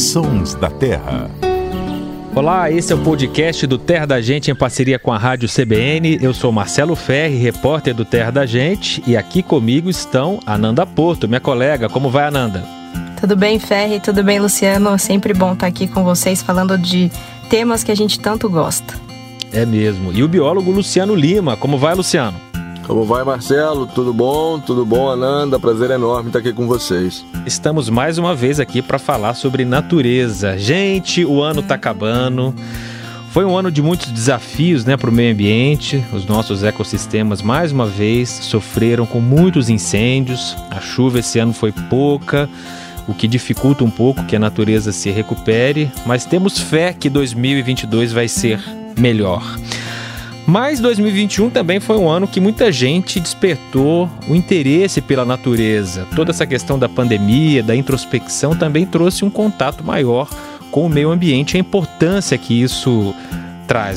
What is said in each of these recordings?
Sons da Terra. Olá, esse é o podcast do Terra da Gente em parceria com a Rádio CBN. Eu sou Marcelo Ferri, repórter do Terra da Gente, e aqui comigo estão Ananda Porto, minha colega. Como vai, Ananda? Tudo bem, Ferri? Tudo bem, Luciano? Sempre bom estar aqui com vocês falando de temas que a gente tanto gosta. É mesmo. E o biólogo Luciano Lima. Como vai, Luciano? Como vai, Marcelo? Tudo bom? Tudo bom, Ananda? Prazer enorme estar aqui com vocês. Estamos mais uma vez aqui para falar sobre natureza. Gente, o ano está acabando. Foi um ano de muitos desafios né, para o meio ambiente. Os nossos ecossistemas, mais uma vez, sofreram com muitos incêndios. A chuva esse ano foi pouca, o que dificulta um pouco que a natureza se recupere. Mas temos fé que 2022 vai ser melhor. Mas 2021 também foi um ano que muita gente despertou o interesse pela natureza. Toda essa questão da pandemia, da introspecção, também trouxe um contato maior com o meio ambiente, a importância que isso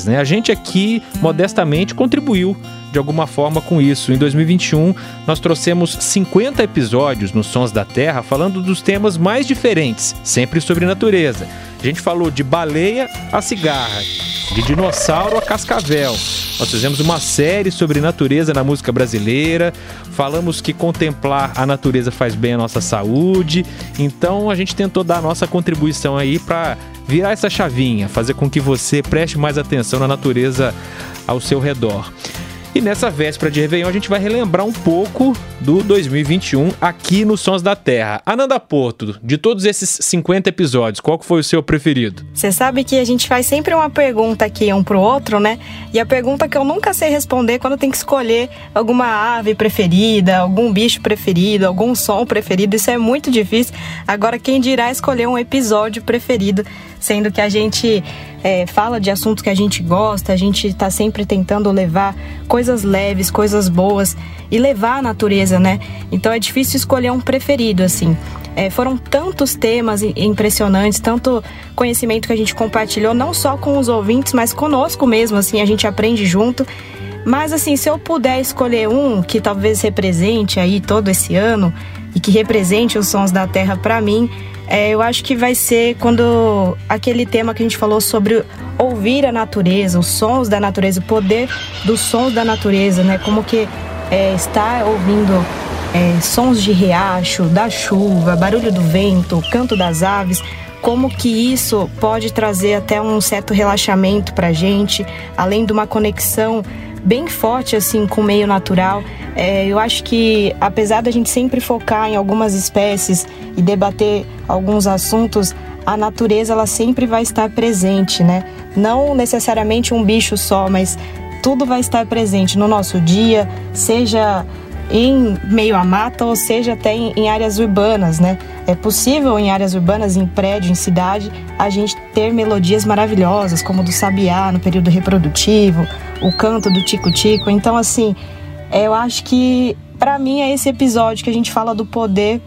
Né? A gente aqui, modestamente, contribuiu de alguma forma com isso. Em 2021, nós trouxemos 50 episódios nos Sons da Terra falando dos temas mais diferentes, sempre sobre natureza. A gente falou de baleia a cigarra, de dinossauro a cascavel. Nós fizemos uma série sobre natureza na música brasileira, falamos que contemplar a natureza faz bem à nossa saúde. Então a gente tentou dar a nossa contribuição aí para virar essa chavinha, fazer com que você preste mais atenção na natureza ao seu redor. E nessa véspera de Réveillon a gente vai relembrar um pouco do 2021 aqui no Sons da Terra. Ananda Porto, de todos esses 50 episódios, qual foi o seu preferido? Você sabe que a gente faz sempre uma pergunta aqui um pro outro, né? E a pergunta que eu nunca sei responder quando tem que escolher alguma ave preferida, algum bicho preferido, algum som preferido, isso é muito difícil. Agora quem dirá escolher um episódio preferido, sendo que a gente é, fala de assuntos que a gente gosta, a gente está sempre tentando levar coisas leves, coisas boas e levar a natureza, né? Então é difícil escolher um preferido, assim. É, foram tantos temas impressionantes, tanto conhecimento que a gente compartilhou, não só com os ouvintes, mas conosco mesmo, assim, a gente aprende junto. Mas assim, se eu puder escolher um que talvez represente aí todo esse ano e que represente os sons da terra para mim, é, eu acho que vai ser quando aquele tema que a gente falou sobre ouvir a natureza, os sons da natureza, o poder dos sons da natureza, né? Como que é, estar ouvindo é, sons de riacho, da chuva, barulho do vento, canto das aves, como que isso pode trazer até um certo relaxamento para gente, além de uma conexão bem forte assim com o meio natural. É, eu acho que apesar da gente sempre focar em algumas espécies e debater alguns assuntos, a natureza ela sempre vai estar presente, né? Não necessariamente um bicho só, mas tudo vai estar presente no nosso dia, seja em meio à mata ou seja até em, em, áreas urbanas, né? É possível em áreas urbanas, em prédio, em cidade, a gente ter melodias maravilhosas, como do sabiá no período reprodutivo, o canto do tico-tico. Então, assim, eu acho que para mim é esse episódio que a gente fala do poder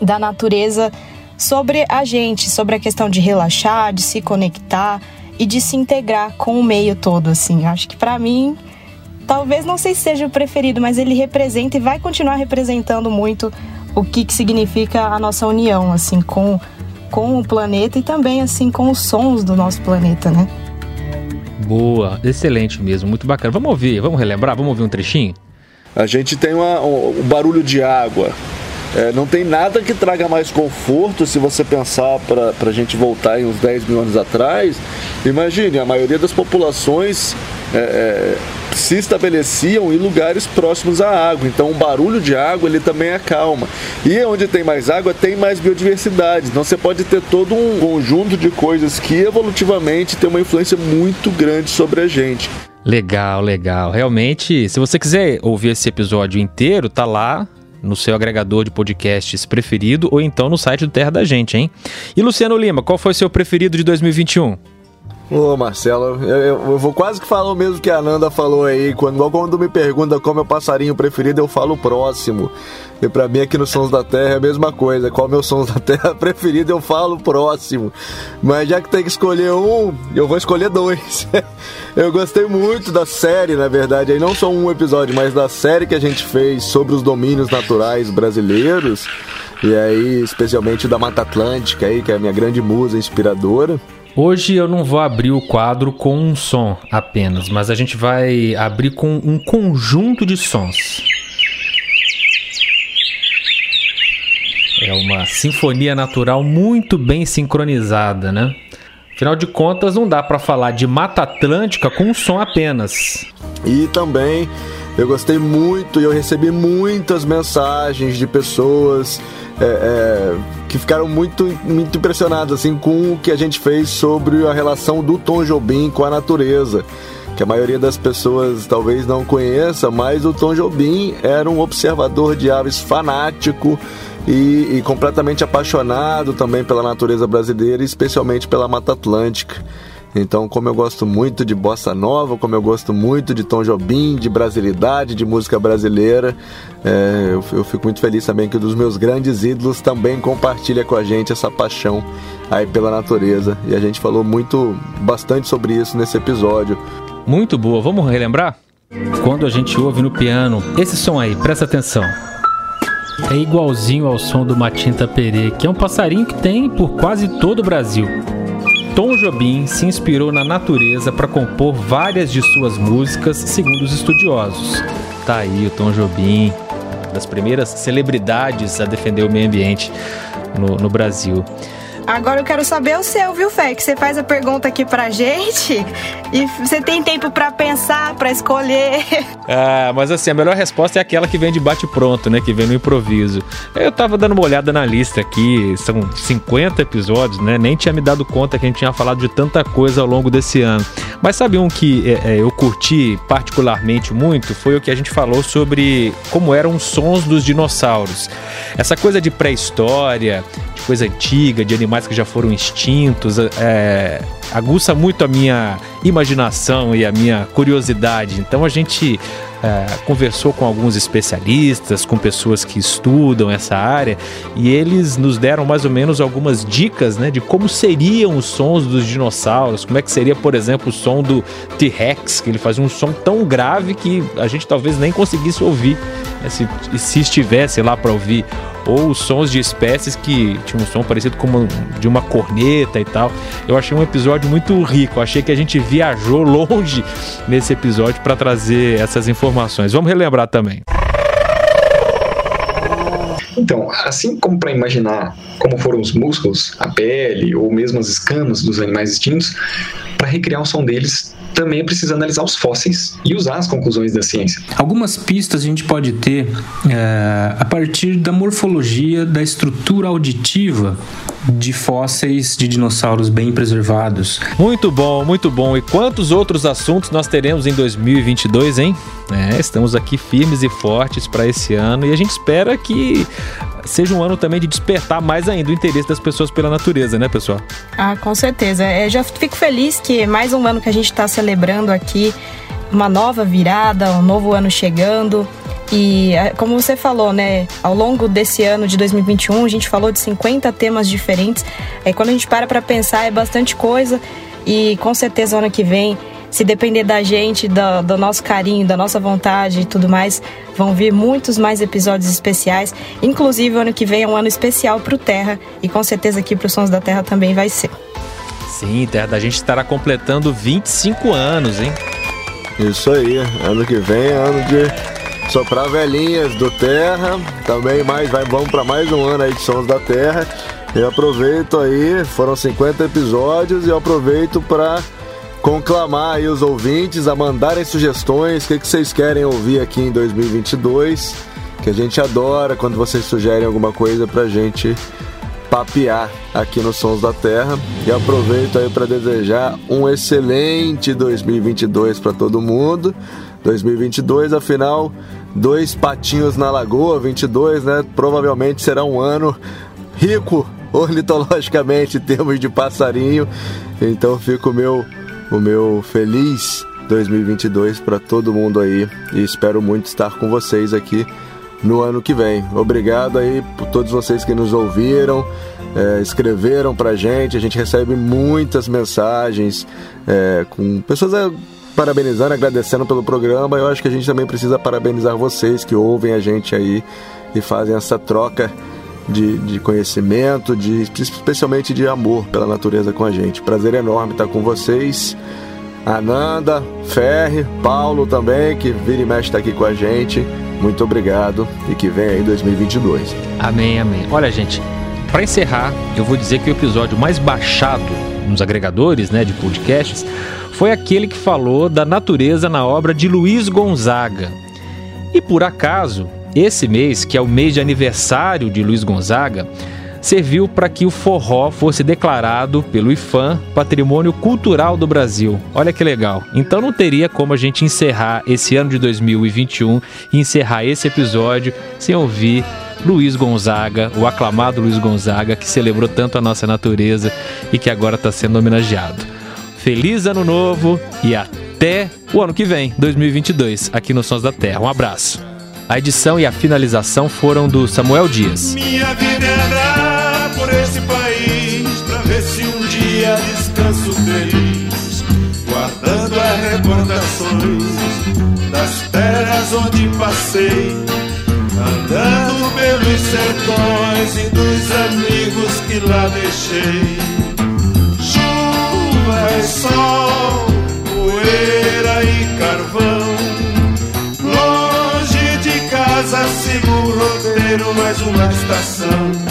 da natureza sobre a gente, sobre a questão de relaxar, de se conectar e de se integrar com o meio todo, assim. Acho que para mim, talvez não sei se seja o preferido, mas ele representa e vai continuar representando muito o que, que significa a nossa união, assim, com, com o planeta e também, assim, com os sons do nosso planeta, né? Boa, excelente mesmo, muito bacana. Vamos ouvir, vamos relembrar, vamos ouvir um trechinho? A gente tem uma, um, um barulho de água. É, não tem nada que traga mais conforto se você pensar para a gente voltar em uns 10 mil anos atrás. Imagine, a maioria das populações é, é, se estabeleciam em lugares próximos à água. Então, o barulho de água ele também acalma. E onde tem mais água, tem mais biodiversidade. Então, você pode ter todo um conjunto de coisas que evolutivamente tem uma influência muito grande sobre a gente. Legal, legal. Realmente, se você quiser ouvir esse episódio inteiro, tá lá no seu agregador de podcasts preferido ou então no site do Terra da Gente, hein? E Luciano Lima, qual foi seu preferido de 2021? Ô Marcelo, eu, eu, vou quase que falar o mesmo que a Nanda falou aí. Quando, quando me pergunta qual é meu passarinho preferido, eu falo próximo. E pra mim aqui no Sons da Terra é a mesma coisa. Qual é meu Sons da Terra preferido, eu falo próximo. Mas já que tem que escolher um, eu vou escolher dois. eu gostei muito da série, na verdade. Aí não só um episódio, mas da série que a gente fez sobre os domínios naturais brasileiros. E aí, especialmente da Mata Atlântica aí, que é a minha grande musa inspiradora. Hoje eu não vou abrir o quadro com um som apenas, mas a gente vai abrir com um conjunto de sons. É uma sinfonia natural muito bem sincronizada, né? Afinal de contas, não dá para falar de Mata Atlântica com um som apenas. E também eu gostei muito e eu recebi muitas mensagens de pessoas é, é, que ficaram muito, muito impressionadas assim, com o que a gente fez sobre a relação do Tom Jobim com a natureza. Que a maioria das pessoas talvez não conheça, mas o Tom Jobim era um observador de aves fanático e, e completamente apaixonado também pela natureza brasileira, especialmente pela Mata Atlântica. Então, como eu gosto muito de bossa nova, como eu gosto muito de Tom Jobim, de brasilidade, de música brasileira, é, eu, eu, fico muito feliz também que um dos meus grandes ídolos também compartilha com a gente essa paixão aí pela natureza. E a gente falou muito, bastante sobre isso nesse episódio. Muito boa. Vamos relembrar? Quando a gente ouve no piano, esse som aí, presta atenção é igualzinho ao som do Matinta Perê, que é um passarinho que tem por quase todo o Brasil. Tom Jobim se inspirou na natureza para compor várias de suas músicas, segundo os estudiosos. Tá aí o Tom Jobim, das primeiras celebridades a defender o meio ambiente no, no Brasil. Agora eu quero saber o seu, viu, Fé? Que você faz a pergunta aqui pra gente e você tem tempo para pensar, para escolher. Ah, mas assim, a melhor resposta é aquela que vem de bate-pronto, né? Que vem no improviso. Eu tava dando uma olhada na lista aqui, são 50 episódios, né? Nem tinha me dado conta que a gente tinha falado de tanta coisa ao longo desse ano. Mas sabe um que é, é, eu curti particularmente muito? Foi o que a gente falou sobre como eram os sons dos dinossauros. Essa coisa de pré-história, de coisa antiga, de animais que já foram extintos, é, aguça muito a minha imaginação e a minha curiosidade. Então a gente é, conversou com alguns especialistas, com pessoas que estudam essa área, e eles nos deram mais ou menos algumas dicas né, de como seriam os sons dos dinossauros, como é que seria, por exemplo, o som do T-Rex, que ele fazia um som tão grave que a gente talvez nem conseguisse ouvir, né, se, se estivesse lá para ouvir ou sons de espécies que tinham um som parecido com uma, de uma corneta e tal. Eu achei um episódio muito rico, achei que a gente viajou longe nesse episódio para trazer essas informações. Vamos relembrar também. Então, assim como para imaginar como foram os músculos, a pele ou mesmo as escamas dos animais extintos, para recriar o som deles também preciso analisar os fósseis e usar as conclusões da ciência. Algumas pistas a gente pode ter é, a partir da morfologia da estrutura auditiva de fósseis de dinossauros bem preservados. Muito bom, muito bom. E quantos outros assuntos nós teremos em 2022, hein? É, estamos aqui firmes e fortes para esse ano e a gente espera que seja um ano também de despertar mais ainda o interesse das pessoas pela natureza, né, pessoal? Ah, com certeza. Eu é, já fico feliz que mais um ano que a gente está celebrando aqui, uma nova virada, um novo ano chegando. E é, como você falou, né, ao longo desse ano de 2021, a gente falou de 50 temas diferentes. Aí quando a gente para para pensar, é bastante coisa. E com certeza ano que vem se depender da gente, do, do, nosso carinho, da nossa vontade e tudo mais, vão vir muitos mais episódios especiais. Inclusive, o ano que vem é um ano especial para o Terra e com certeza aqui para os Sons da Terra também vai ser. Sim, Terra da gente estará completando 25 anos, hein? Isso aí, ano que vem é ano de soprar velhinhas do Terra. Também mais, vai, vamos para mais um ano aí de Sons da Terra. E aproveito aí, foram 50 episódios e eu aproveito para conclamar aí os ouvintes a mandarem sugestões, o que, que vocês querem ouvir aqui em 2022, que a gente adora quando vocês sugerem alguma coisa pra gente papear aqui nos Sons da Terra. E aproveito aí para desejar um excelente 2022 para todo mundo. 2022, afinal, dois patinhos na lagoa, 22, né? Provavelmente será um ano rico ornitologicamente em termos de passarinho. Então fica o meu o meu feliz 2022 para todo mundo aí e espero muito estar com vocês aqui no ano que vem. Obrigado aí por todos vocês que nos ouviram, é, escreveram pra gente, a gente recebe muitas mensagens é, com pessoas é, parabenizando, agradecendo pelo programa. Eu acho que a gente também precisa parabenizar vocês que ouvem a gente aí e fazem essa troca de, de conhecimento, de, especialmente de amor pela natureza com a gente. Prazer enorme estar com vocês. Ananda, Ferre, Paulo também, que vira e mexe está aqui com a gente. Muito obrigado e que venha aí 2022. Amém, amém. Olha, gente, para encerrar, eu vou dizer que o episódio mais baixado nos agregadores né, de podcasts foi aquele que falou da natureza na obra de Luiz Gonzaga. E por acaso, esse mês, que é o mês de aniversário de Luiz Gonzaga, serviu para que o forró fosse declarado pelo IFAM Patrimônio Cultural do Brasil. Olha que legal. Então não teria como a gente encerrar esse ano de 2021 e encerrar esse episódio sem ouvir Luiz Gonzaga, o aclamado Luiz Gonzaga, que celebrou tanto a nossa natureza e que agora está sendo homenageado. Feliz Ano Novo e até o ano que vem, 2022, aqui no Sons da Terra. Um abraço. A edição e a finalização foram do Samuel Dias. Minha vida é por esse país pra ver se um dia descanso feliz, guardando as recordações das terras onde passei, que lá deixei. Chuva e sol, poeira e carvão casa sigo o roteiro, mais uma estação.